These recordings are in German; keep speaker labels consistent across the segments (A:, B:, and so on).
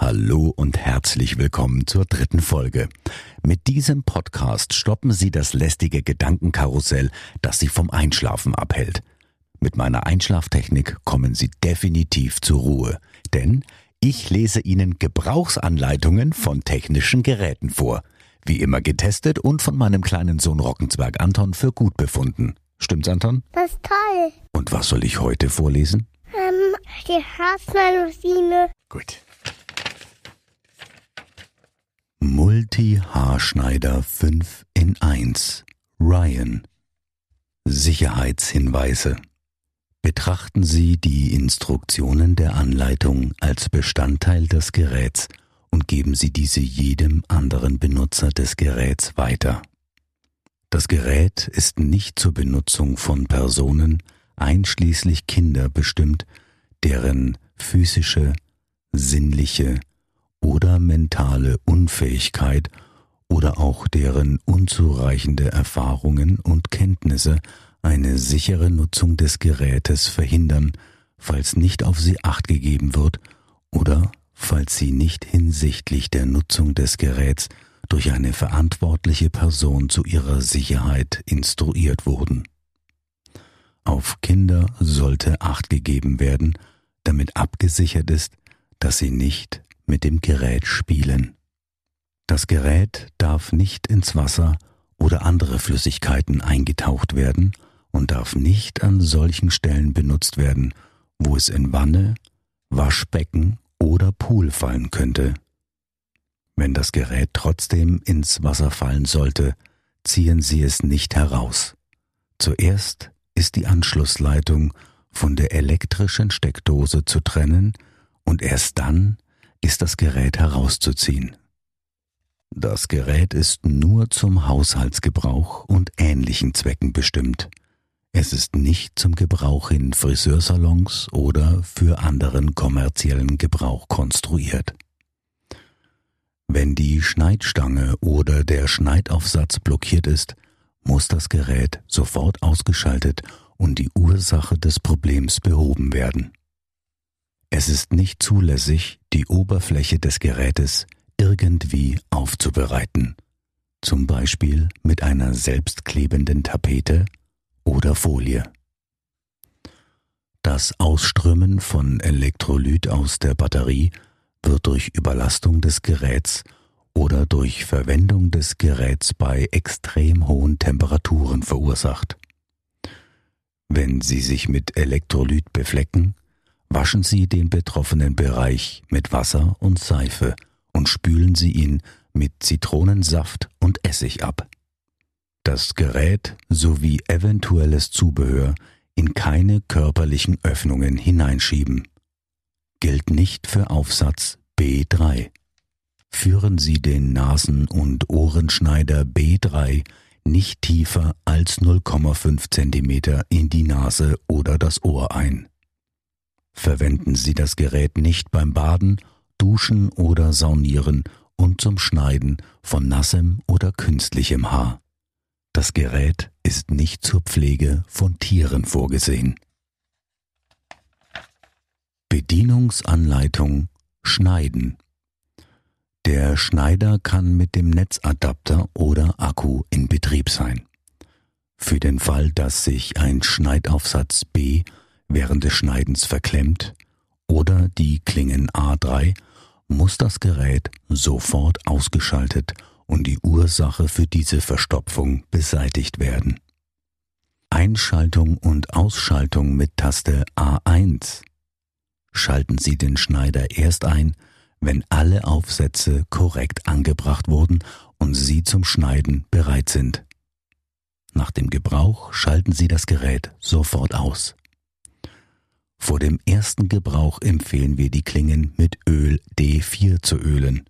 A: Hallo und herzlich willkommen zur dritten Folge. Mit diesem Podcast stoppen Sie das lästige Gedankenkarussell, das Sie vom Einschlafen abhält. Mit meiner Einschlaftechnik kommen Sie definitiv zur Ruhe, denn ich lese Ihnen Gebrauchsanleitungen von technischen Geräten vor. Wie immer getestet und von meinem kleinen Sohn Rockenzwerg Anton für gut befunden. Stimmt's, Anton?
B: Das ist toll.
A: Und was soll ich heute vorlesen?
B: Ähm, die Haarschneidmaschine.
A: Gut. Multi-Haarschneider 5 in 1 Ryan. Sicherheitshinweise. Betrachten Sie die Instruktionen der Anleitung als Bestandteil des Geräts und geben Sie diese jedem anderen Benutzer des Geräts weiter. Das Gerät ist nicht zur Benutzung von Personen, einschließlich Kinder, bestimmt, deren physische, sinnliche oder mentale Unfähigkeit oder auch deren unzureichende Erfahrungen und Kenntnisse eine sichere Nutzung des Gerätes verhindern, falls nicht auf sie acht gegeben wird oder falls sie nicht hinsichtlich der Nutzung des Geräts durch eine verantwortliche Person zu ihrer Sicherheit instruiert wurden. Auf Kinder sollte acht gegeben werden, damit abgesichert ist, dass sie nicht mit dem Gerät spielen. Das Gerät darf nicht ins Wasser oder andere Flüssigkeiten eingetaucht werden und darf nicht an solchen Stellen benutzt werden, wo es in Wanne, Waschbecken oder Pool fallen könnte. Wenn das Gerät trotzdem ins Wasser fallen sollte, ziehen Sie es nicht heraus. Zuerst ist die Anschlussleitung von der elektrischen Steckdose zu trennen und erst dann ist das Gerät herauszuziehen. Das Gerät ist nur zum Haushaltsgebrauch und ähnlichen Zwecken bestimmt. Es ist nicht zum Gebrauch in Friseursalons oder für anderen kommerziellen Gebrauch konstruiert. Wenn die Schneidstange oder der Schneidaufsatz blockiert ist, muss das Gerät sofort ausgeschaltet und die Ursache des Problems behoben werden. Es ist nicht zulässig, die Oberfläche des Gerätes irgendwie aufzubereiten, zum Beispiel mit einer selbstklebenden Tapete oder Folie. Das Ausströmen von Elektrolyt aus der Batterie wird durch Überlastung des Geräts oder durch Verwendung des Geräts bei extrem hohen Temperaturen verursacht. Wenn Sie sich mit Elektrolyt beflecken, Waschen Sie den betroffenen Bereich mit Wasser und Seife und spülen Sie ihn mit Zitronensaft und Essig ab. Das Gerät sowie eventuelles Zubehör in keine körperlichen Öffnungen hineinschieben. Gilt nicht für Aufsatz B3. Führen Sie den Nasen- und Ohrenschneider B3 nicht tiefer als 0,5 cm in die Nase oder das Ohr ein. Verwenden Sie das Gerät nicht beim Baden, Duschen oder Saunieren und zum Schneiden von nassem oder künstlichem Haar. Das Gerät ist nicht zur Pflege von Tieren vorgesehen. Bedienungsanleitung Schneiden Der Schneider kann mit dem Netzadapter oder Akku in Betrieb sein. Für den Fall, dass sich ein Schneidaufsatz B während des Schneidens verklemmt oder die Klingen A3, muss das Gerät sofort ausgeschaltet und die Ursache für diese Verstopfung beseitigt werden. Einschaltung und Ausschaltung mit Taste A1. Schalten Sie den Schneider erst ein, wenn alle Aufsätze korrekt angebracht wurden und Sie zum Schneiden bereit sind. Nach dem Gebrauch schalten Sie das Gerät sofort aus. Vor dem ersten Gebrauch empfehlen wir die Klingen mit Öl D4 zu ölen.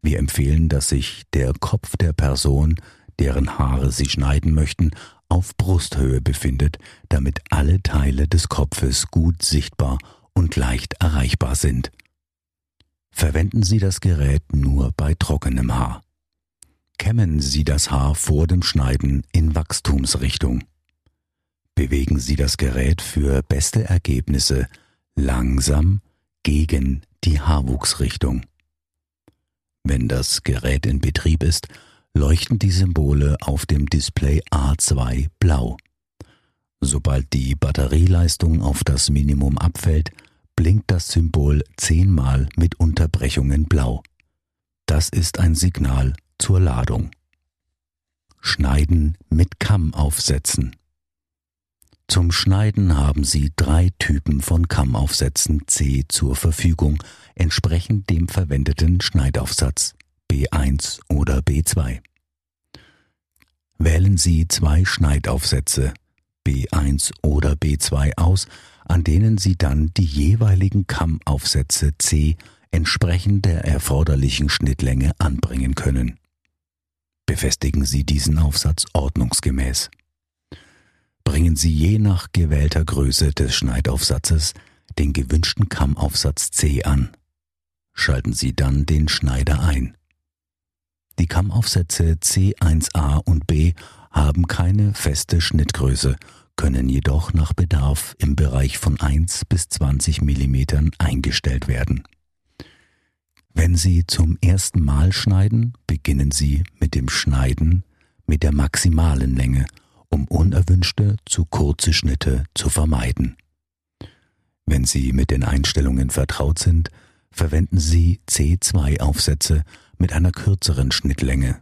A: Wir empfehlen, dass sich der Kopf der Person, deren Haare Sie schneiden möchten, auf Brusthöhe befindet, damit alle Teile des Kopfes gut sichtbar und leicht erreichbar sind. Verwenden Sie das Gerät nur bei trockenem Haar. Kämmen Sie das Haar vor dem Schneiden in Wachstumsrichtung. Bewegen Sie das Gerät für beste Ergebnisse langsam gegen die Haarwuchsrichtung. Wenn das Gerät in Betrieb ist, leuchten die Symbole auf dem Display A2 blau. Sobald die Batterieleistung auf das Minimum abfällt, blinkt das Symbol zehnmal mit Unterbrechungen blau. Das ist ein Signal zur Ladung. Schneiden mit Kamm aufsetzen. Zum Schneiden haben Sie drei Typen von Kammaufsätzen C zur Verfügung, entsprechend dem verwendeten Schneidaufsatz B1 oder B2. Wählen Sie zwei Schneidaufsätze B1 oder B2 aus, an denen Sie dann die jeweiligen Kammaufsätze C entsprechend der erforderlichen Schnittlänge anbringen können. Befestigen Sie diesen Aufsatz ordnungsgemäß. Bringen Sie je nach gewählter Größe des Schneidaufsatzes den gewünschten Kammaufsatz C an. Schalten Sie dann den Schneider ein. Die Kammaufsätze C1a und B haben keine feste Schnittgröße, können jedoch nach Bedarf im Bereich von 1 bis 20 mm eingestellt werden. Wenn Sie zum ersten Mal schneiden, beginnen Sie mit dem Schneiden mit der maximalen Länge, um unerwünschte zu kurze Schnitte zu vermeiden. Wenn Sie mit den Einstellungen vertraut sind, verwenden Sie C2-Aufsätze mit einer kürzeren Schnittlänge.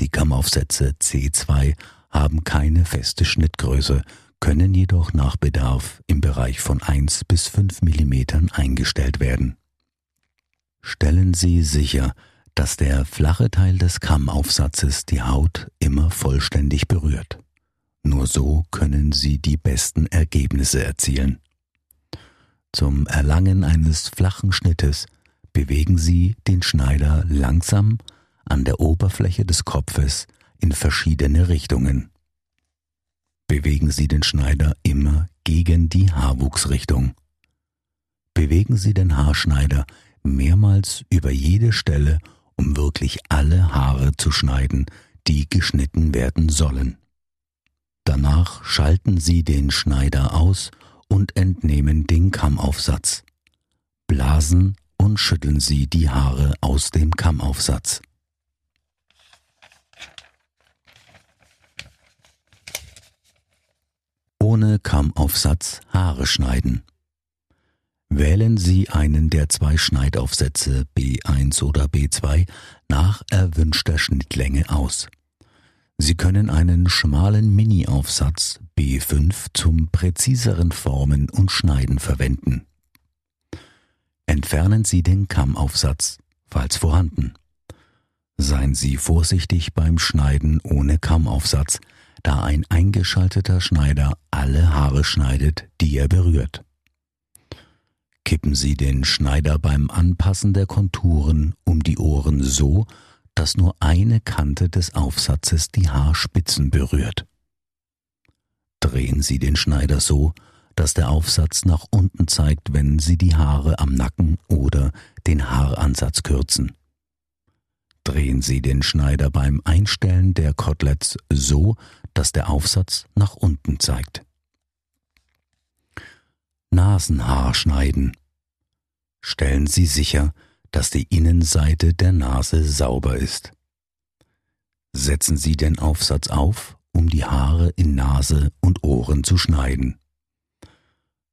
A: Die Kammaufsätze C2 haben keine feste Schnittgröße, können jedoch nach Bedarf im Bereich von 1 bis 5 mm eingestellt werden. Stellen Sie sicher, dass der flache Teil des Kammaufsatzes die Haut immer vollständig berührt. Nur so können Sie die besten Ergebnisse erzielen. Zum Erlangen eines flachen Schnittes bewegen Sie den Schneider langsam an der Oberfläche des Kopfes in verschiedene Richtungen. Bewegen Sie den Schneider immer gegen die Haarwuchsrichtung. Bewegen Sie den Haarschneider mehrmals über jede Stelle, um wirklich alle Haare zu schneiden, die geschnitten werden sollen. Danach schalten Sie den Schneider aus und entnehmen den Kammaufsatz. Blasen und schütteln Sie die Haare aus dem Kammaufsatz. Ohne Kammaufsatz Haare schneiden. Wählen Sie einen der zwei Schneidaufsätze B1 oder B2 nach erwünschter Schnittlänge aus. Sie können einen schmalen Mini-Aufsatz B5 zum präziseren Formen und Schneiden verwenden. Entfernen Sie den Kammaufsatz, falls vorhanden. Seien Sie vorsichtig beim Schneiden ohne Kammaufsatz, da ein eingeschalteter Schneider alle Haare schneidet, die er berührt. Kippen Sie den Schneider beim Anpassen der Konturen um die Ohren so, dass nur eine Kante des Aufsatzes die Haarspitzen berührt. Drehen Sie den Schneider so, dass der Aufsatz nach unten zeigt, wenn Sie die Haare am Nacken oder den Haaransatz kürzen. Drehen Sie den Schneider beim Einstellen der Koteletts so, dass der Aufsatz nach unten zeigt. Nasenhaar schneiden. Stellen Sie sicher, dass die Innenseite der Nase sauber ist. Setzen Sie den Aufsatz auf, um die Haare in Nase und Ohren zu schneiden.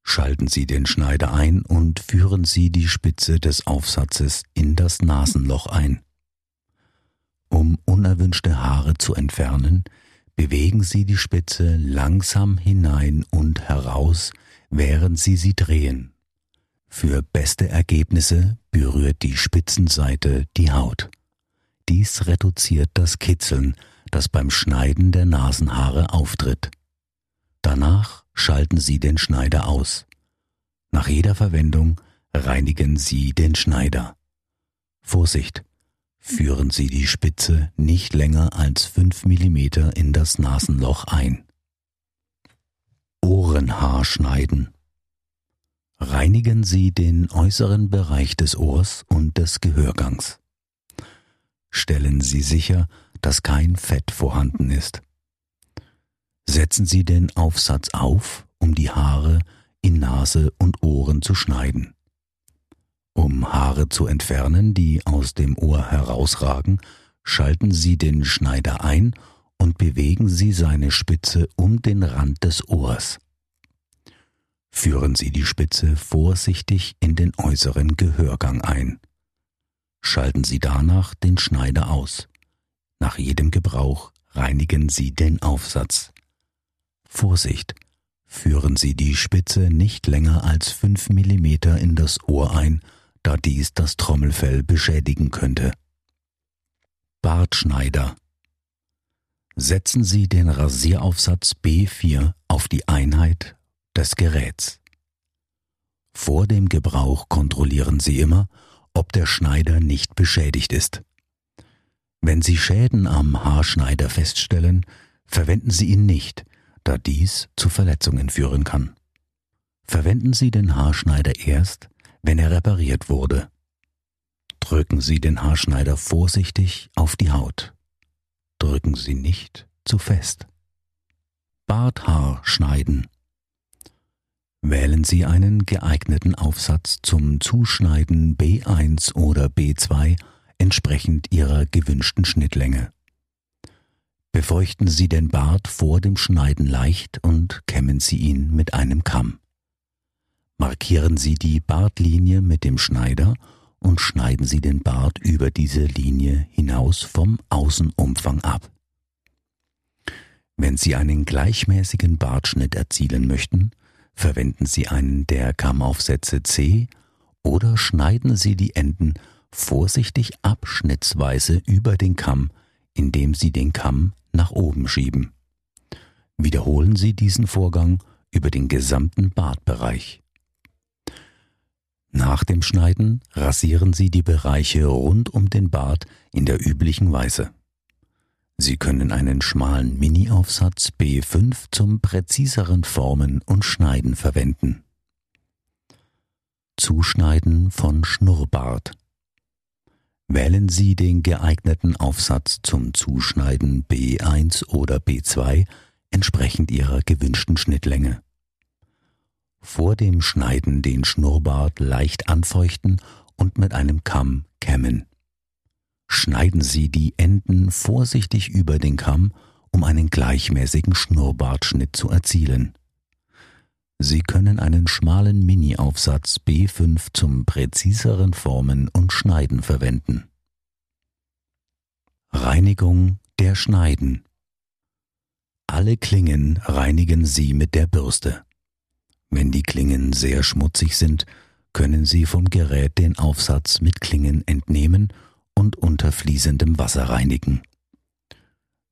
A: Schalten Sie den Schneider ein und führen Sie die Spitze des Aufsatzes in das Nasenloch ein. Um unerwünschte Haare zu entfernen, bewegen Sie die Spitze langsam hinein und heraus, während Sie sie drehen. Für beste Ergebnisse berührt die Spitzenseite die Haut. Dies reduziert das Kitzeln, das beim Schneiden der Nasenhaare auftritt. Danach schalten Sie den Schneider aus. Nach jeder Verwendung reinigen Sie den Schneider. Vorsicht! Führen Sie die Spitze nicht länger als 5 mm in das Nasenloch ein. Ohrenhaar schneiden. Reinigen Sie den äußeren Bereich des Ohrs und des Gehörgangs. Stellen Sie sicher, dass kein Fett vorhanden ist. Setzen Sie den Aufsatz auf, um die Haare in Nase und Ohren zu schneiden. Um Haare zu entfernen, die aus dem Ohr herausragen, schalten Sie den Schneider ein und bewegen Sie seine Spitze um den Rand des Ohrs. Führen Sie die Spitze vorsichtig in den äußeren Gehörgang ein. Schalten Sie danach den Schneider aus. Nach jedem Gebrauch reinigen Sie den Aufsatz. Vorsicht! Führen Sie die Spitze nicht länger als 5 mm in das Ohr ein, da dies das Trommelfell beschädigen könnte. Bartschneider Setzen Sie den Rasieraufsatz B4 auf die Einheit des Geräts. Vor dem Gebrauch kontrollieren Sie immer, ob der Schneider nicht beschädigt ist. Wenn Sie Schäden am Haarschneider feststellen, verwenden Sie ihn nicht, da dies zu Verletzungen führen kann. Verwenden Sie den Haarschneider erst, wenn er repariert wurde. Drücken Sie den Haarschneider vorsichtig auf die Haut. Drücken Sie nicht zu fest. Barthaar schneiden. Wählen Sie einen geeigneten Aufsatz zum Zuschneiden B1 oder B2 entsprechend Ihrer gewünschten Schnittlänge. Befeuchten Sie den Bart vor dem Schneiden leicht und kämmen Sie ihn mit einem Kamm. Markieren Sie die Bartlinie mit dem Schneider und schneiden Sie den Bart über diese Linie hinaus vom Außenumfang ab. Wenn Sie einen gleichmäßigen Bartschnitt erzielen möchten, verwenden Sie einen der Kammaufsätze C oder schneiden Sie die Enden vorsichtig abschnittsweise über den Kamm, indem Sie den Kamm nach oben schieben. Wiederholen Sie diesen Vorgang über den gesamten Bartbereich. Nach dem Schneiden rasieren Sie die Bereiche rund um den Bart in der üblichen Weise. Sie können einen schmalen Mini-Aufsatz B5 zum präziseren Formen und Schneiden verwenden. Zuschneiden von Schnurrbart. Wählen Sie den geeigneten Aufsatz zum Zuschneiden B1 oder B2 entsprechend Ihrer gewünschten Schnittlänge. Vor dem Schneiden den Schnurrbart leicht anfeuchten und mit einem Kamm kämmen. Schneiden Sie die Enden vorsichtig über den Kamm, um einen gleichmäßigen Schnurrbartschnitt zu erzielen. Sie können einen schmalen Mini-Aufsatz B5 zum präziseren Formen und Schneiden verwenden. Reinigung der Schneiden Alle Klingen reinigen Sie mit der Bürste. Wenn die Klingen sehr schmutzig sind, können Sie vom Gerät den Aufsatz mit Klingen entnehmen und unter fließendem Wasser reinigen.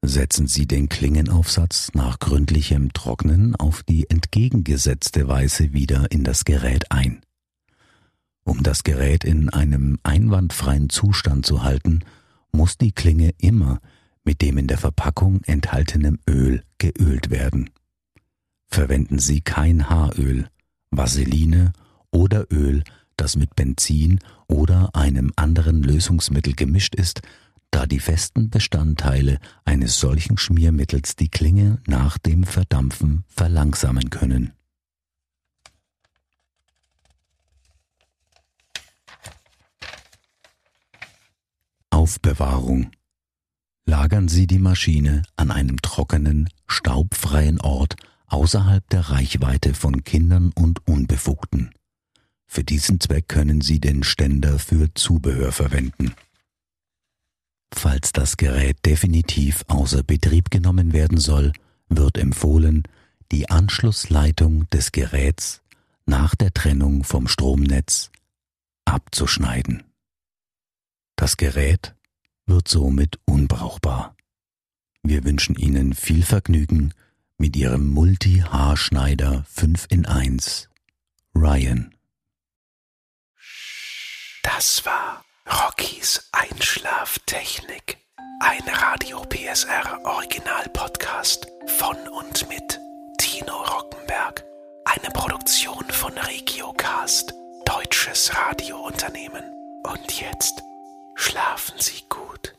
A: Setzen Sie den Klingenaufsatz nach gründlichem Trocknen auf die entgegengesetzte Weise wieder in das Gerät ein. Um das Gerät in einem einwandfreien Zustand zu halten, muss die Klinge immer mit dem in der Verpackung enthaltenen Öl geölt werden verwenden Sie kein Haaröl, Vaseline oder Öl, das mit Benzin oder einem anderen Lösungsmittel gemischt ist, da die festen Bestandteile eines solchen Schmiermittels die Klinge nach dem Verdampfen verlangsamen können. Aufbewahrung Lagern Sie die Maschine an einem trockenen, staubfreien Ort außerhalb der Reichweite von Kindern und Unbefugten. Für diesen Zweck können Sie den Ständer für Zubehör verwenden. Falls das Gerät definitiv außer Betrieb genommen werden soll, wird empfohlen, die Anschlussleitung des Geräts nach der Trennung vom Stromnetz abzuschneiden. Das Gerät wird somit unbrauchbar. Wir wünschen Ihnen viel Vergnügen mit ihrem Multi-Haarschneider 5 in 1 Ryan.
C: Das war Rockies Einschlaftechnik. Ein Radio PSR Original Podcast von und mit Tino Rockenberg. Eine Produktion von Regiocast, deutsches Radiounternehmen. Und jetzt schlafen Sie gut.